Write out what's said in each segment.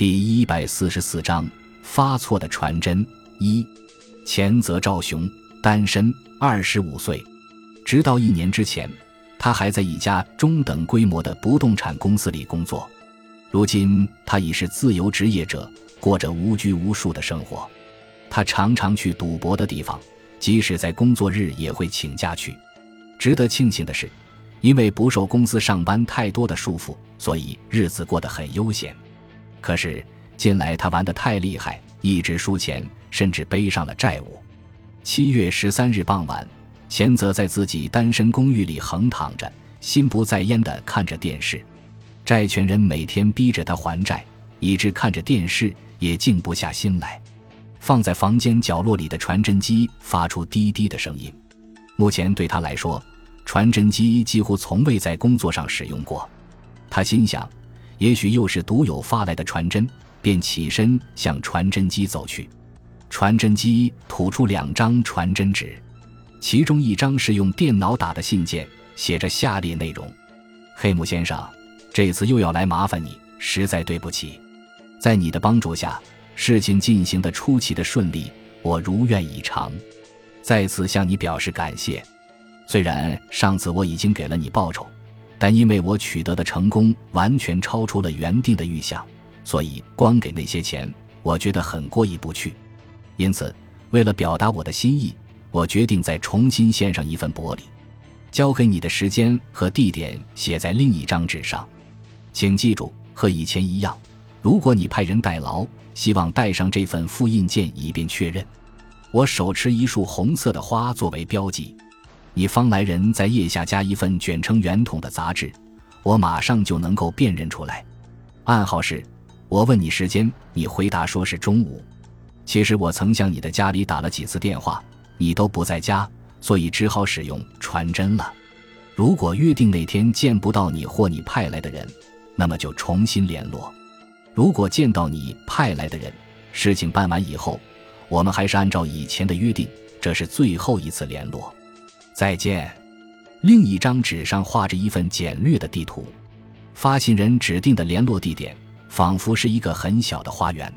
第一百四十四章发错的传真一，前泽昭雄，单身，二十五岁。直到一年之前，他还在一家中等规模的不动产公司里工作。如今，他已是自由职业者，过着无拘无束的生活。他常常去赌博的地方，即使在工作日也会请假去。值得庆幸的是，因为不受公司上班太多的束缚，所以日子过得很悠闲。可是近来他玩得太厉害，一直输钱，甚至背上了债务。七月十三日傍晚，钱泽在自己单身公寓里横躺着，心不在焉地看着电视。债权人每天逼着他还债，以致看着电视也静不下心来。放在房间角落里的传真机发出滴滴的声音。目前对他来说，传真机几乎从未在工作上使用过。他心想。也许又是独有发来的传真，便起身向传真机走去。传真机吐出两张传真纸，其中一张是用电脑打的信件，写着下列内容：“黑木先生，这次又要来麻烦你，实在对不起。在你的帮助下，事情进行的出奇的顺利，我如愿以偿，再次向你表示感谢。虽然上次我已经给了你报酬。”但因为我取得的成功完全超出了原定的预想，所以光给那些钱，我觉得很过意不去。因此，为了表达我的心意，我决定再重新献上一份薄礼。交给你的时间和地点写在另一张纸上，请记住，和以前一样，如果你派人代劳，希望带上这份复印件以便确认。我手持一束红色的花作为标记。你方来人在腋下加一份卷成圆筒的杂志，我马上就能够辨认出来。暗号是：我问你时间，你回答说是中午。其实我曾向你的家里打了几次电话，你都不在家，所以只好使用传真了。如果约定那天见不到你或你派来的人，那么就重新联络。如果见到你派来的人，事情办完以后，我们还是按照以前的约定，这是最后一次联络。再见。另一张纸上画着一份简略的地图，发信人指定的联络地点仿佛是一个很小的花园。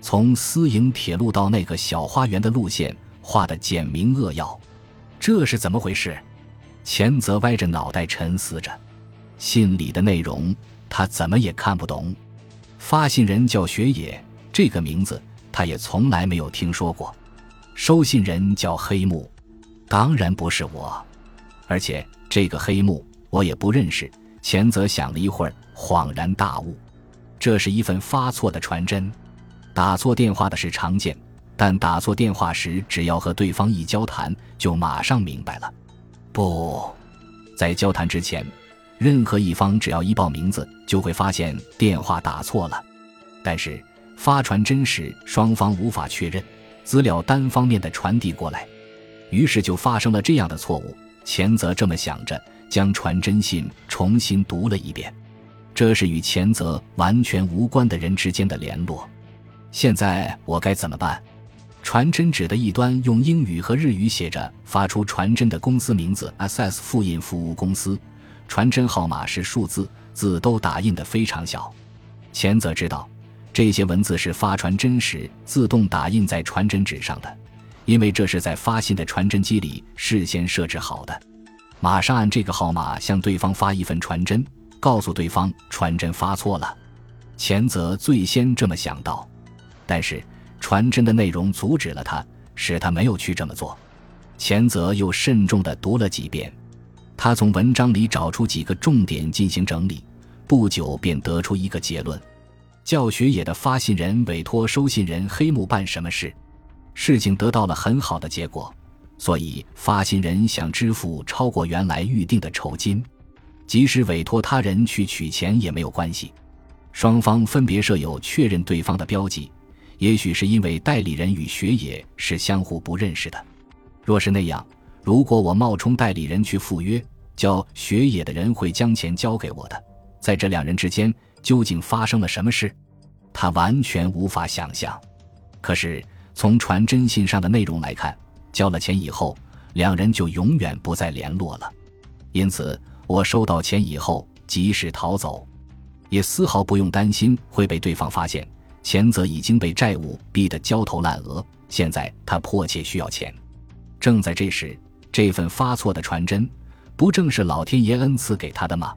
从私营铁路到那个小花园的路线画得简明扼要。这是怎么回事？钱泽歪着脑袋沉思着。信里的内容他怎么也看不懂。发信人叫雪野，这个名字他也从来没有听说过。收信人叫黑木。当然不是我，而且这个黑幕我也不认识。钱泽想了一会儿，恍然大悟：这是一份发错的传真。打错电话的是常见，但打错电话时，只要和对方一交谈，就马上明白了。不在交谈之前，任何一方只要一报名字，就会发现电话打错了。但是发传真时，双方无法确认，资料单方面的传递过来。于是就发生了这样的错误。钱泽这么想着，将传真信重新读了一遍。这是与钱泽完全无关的人之间的联络。现在我该怎么办？传真纸的一端用英语和日语写着发出传真的公司名字 “SS 复印服务公司”，传真号码是数字，字都打印的非常小。钱泽知道，这些文字是发传真时自动打印在传真纸上的。因为这是在发信的传真机里事先设置好的，马上按这个号码向对方发一份传真，告诉对方传真发错了。钱泽最先这么想到，但是传真的内容阻止了他，使他没有去这么做。钱泽又慎重地读了几遍，他从文章里找出几个重点进行整理，不久便得出一个结论：教学野的发信人委托收信人黑木办什么事。事情得到了很好的结果，所以发信人想支付超过原来预定的酬金，即使委托他人去取钱也没有关系。双方分别设有确认对方的标记，也许是因为代理人与学野是相互不认识的。若是那样，如果我冒充代理人去赴约，叫学野的人会将钱交给我的。在这两人之间究竟发生了什么事？他完全无法想象。可是。从传真信上的内容来看，交了钱以后，两人就永远不再联络了。因此，我收到钱以后及时逃走。也丝毫不用担心会被对方发现。前泽已经被债务逼得焦头烂额，现在他迫切需要钱。正在这时，这份发错的传真，不正是老天爷恩赐给他的吗？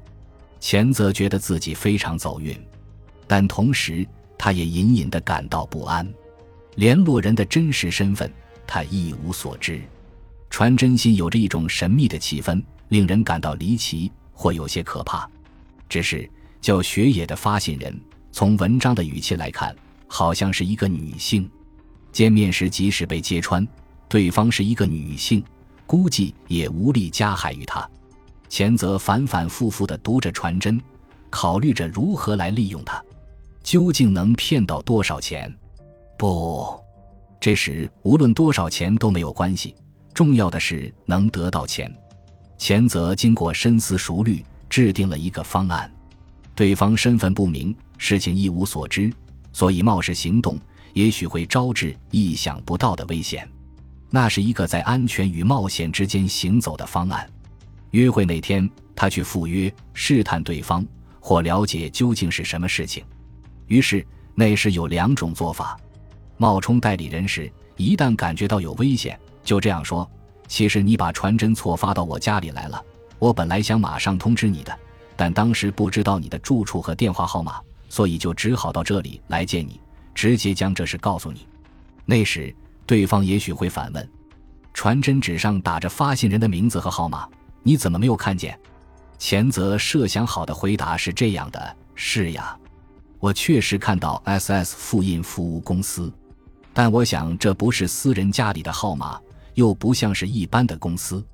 前泽觉得自己非常走运，但同时他也隐隐的感到不安。联络人的真实身份，他一无所知。传真信有着一种神秘的气氛，令人感到离奇或有些可怕。只是叫雪野的发信人。从文章的语气来看，好像是一个女性。见面时，即使被揭穿，对方是一个女性，估计也无力加害于他。前泽反反复复地读着传真，考虑着如何来利用他，究竟能骗到多少钱？不，这时无论多少钱都没有关系，重要的是能得到钱。前泽经过深思熟虑，制定了一个方案。对方身份不明，事情一无所知，所以冒失行动也许会招致意想不到的危险。那是一个在安全与冒险之间行走的方案。约会那天，他去赴约，试探对方或了解究竟是什么事情。于是那时有两种做法：冒充代理人时，一旦感觉到有危险，就这样说：“其实你把传真错发到我家里来了，我本来想马上通知你的。”但当时不知道你的住处和电话号码，所以就只好到这里来见你，直接将这事告诉你。那时对方也许会反问：传真纸上打着发信人的名字和号码，你怎么没有看见？前泽设想好的回答是这样的：是呀，我确实看到 S.S 复印服务公司，但我想这不是私人家里的号码，又不像是一般的公司。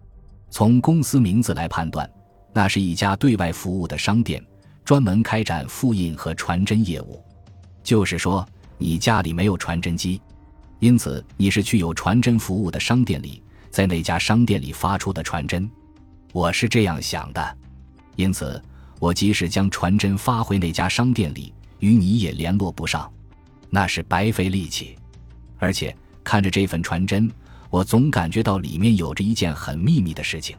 从公司名字来判断。那是一家对外服务的商店，专门开展复印和传真业务。就是说，你家里没有传真机，因此你是去有传真服务的商店里，在那家商店里发出的传真。我是这样想的，因此我即使将传真发回那家商店里，与你也联络不上，那是白费力气。而且看着这份传真，我总感觉到里面有着一件很秘密的事情。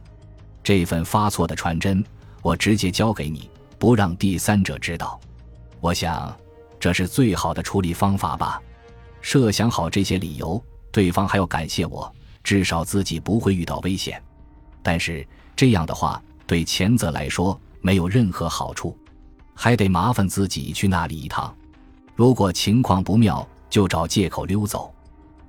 这份发错的传真，我直接交给你，不让第三者知道。我想，这是最好的处理方法吧。设想好这些理由，对方还要感谢我，至少自己不会遇到危险。但是这样的话，对前泽来说没有任何好处，还得麻烦自己去那里一趟。如果情况不妙，就找借口溜走。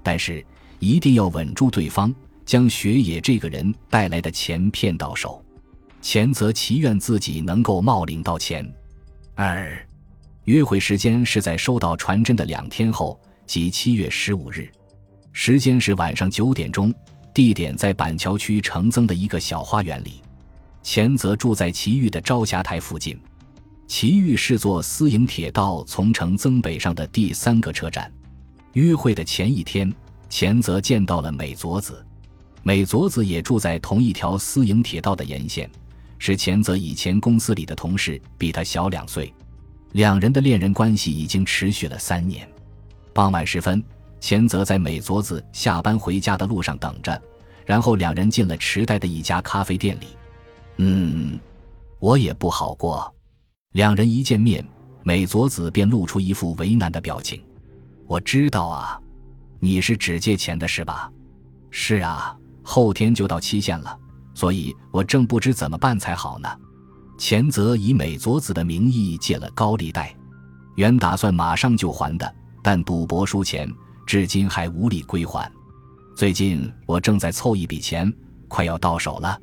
但是一定要稳住对方。将雪野这个人带来的钱骗到手，前泽祈愿自己能够冒领到钱。二，约会时间是在收到传真的两天后，即七月十五日，时间是晚上九点钟，地点在板桥区城增的一个小花园里。前泽住在奇玉的朝霞台附近，奇玉是坐私营铁道从城增北上的第三个车站。约会的前一天，前泽见到了美佐子。美佐子也住在同一条私营铁道的沿线，是前泽以前公司里的同事，比他小两岁。两人的恋人关系已经持续了三年。傍晚时分，前泽在美佐子下班回家的路上等着，然后两人进了池袋的一家咖啡店里。嗯，我也不好过。两人一见面，美佐子便露出一副为难的表情。我知道啊，你是只借钱的是吧？是啊。后天就到期限了，所以我正不知怎么办才好呢。前泽以美佐子的名义借了高利贷，原打算马上就还的，但赌博输钱，至今还无力归还。最近我正在凑一笔钱，快要到手了。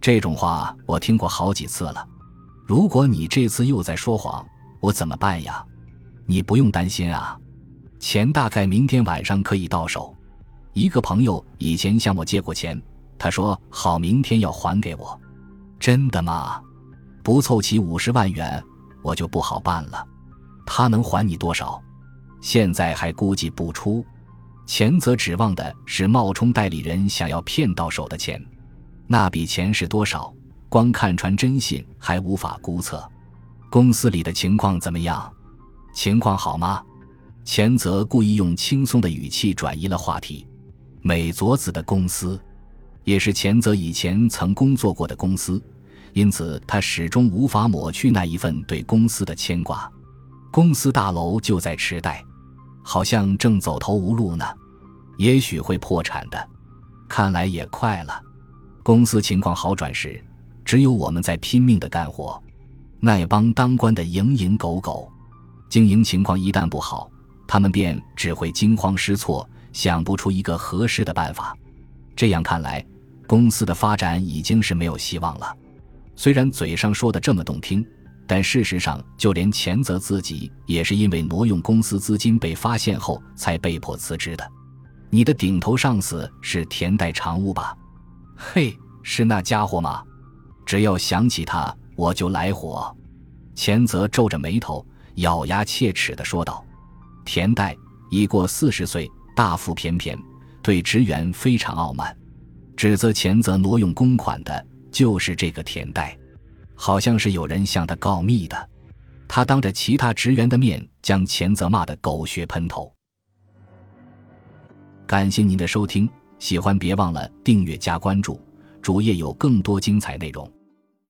这种话我听过好几次了。如果你这次又在说谎，我怎么办呀？你不用担心啊，钱大概明天晚上可以到手。一个朋友以前向我借过钱，他说好明天要还给我。真的吗？不凑齐五十万元，我就不好办了。他能还你多少？现在还估计不出。前则指望的是冒充代理人想要骗到手的钱，那笔钱是多少？光看传真信还无法估测。公司里的情况怎么样？情况好吗？前泽故意用轻松的语气转移了话题。美佐子的公司，也是前泽以前曾工作过的公司，因此他始终无法抹去那一份对公司的牵挂。公司大楼就在池袋，好像正走投无路呢，也许会破产的，看来也快了。公司情况好转时，只有我们在拼命的干活，那帮当官的蝇营狗苟。经营情况一旦不好，他们便只会惊慌失措，想不出一个合适的办法。这样看来，公司的发展已经是没有希望了。虽然嘴上说的这么动听。但事实上，就连钱泽自己也是因为挪用公司资金被发现后才被迫辞职的。你的顶头上司是田代常务吧？嘿，是那家伙吗？只要想起他，我就来火。钱泽皱着眉头，咬牙切齿地说道：“田代已过四十岁，大腹便便，对职员非常傲慢。指责钱泽挪用公款的，就是这个田代。”好像是有人向他告密的，他当着其他职员的面将前泽骂得狗血喷头。感谢您的收听，喜欢别忘了订阅加关注，主页有更多精彩内容。